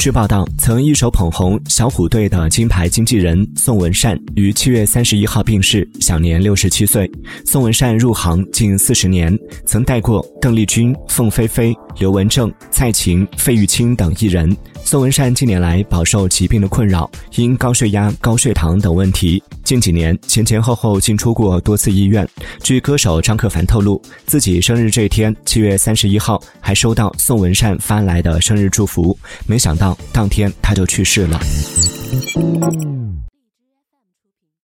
据报道，曾一手捧红小虎队的金牌经纪人宋文善于七月三十一号病逝，享年六十七岁。宋文善入行近四十年，曾带过邓丽君、凤飞飞、刘文正、蔡琴、费玉清等艺人。宋文善近年来饱受疾病的困扰，因高血压、高血糖等问题，近几年前前后后进出过多次医院。据歌手张克凡透露，自己生日这天，七月三十一号，还收到宋文善发来的生日祝福，没想到。当天他就去世了。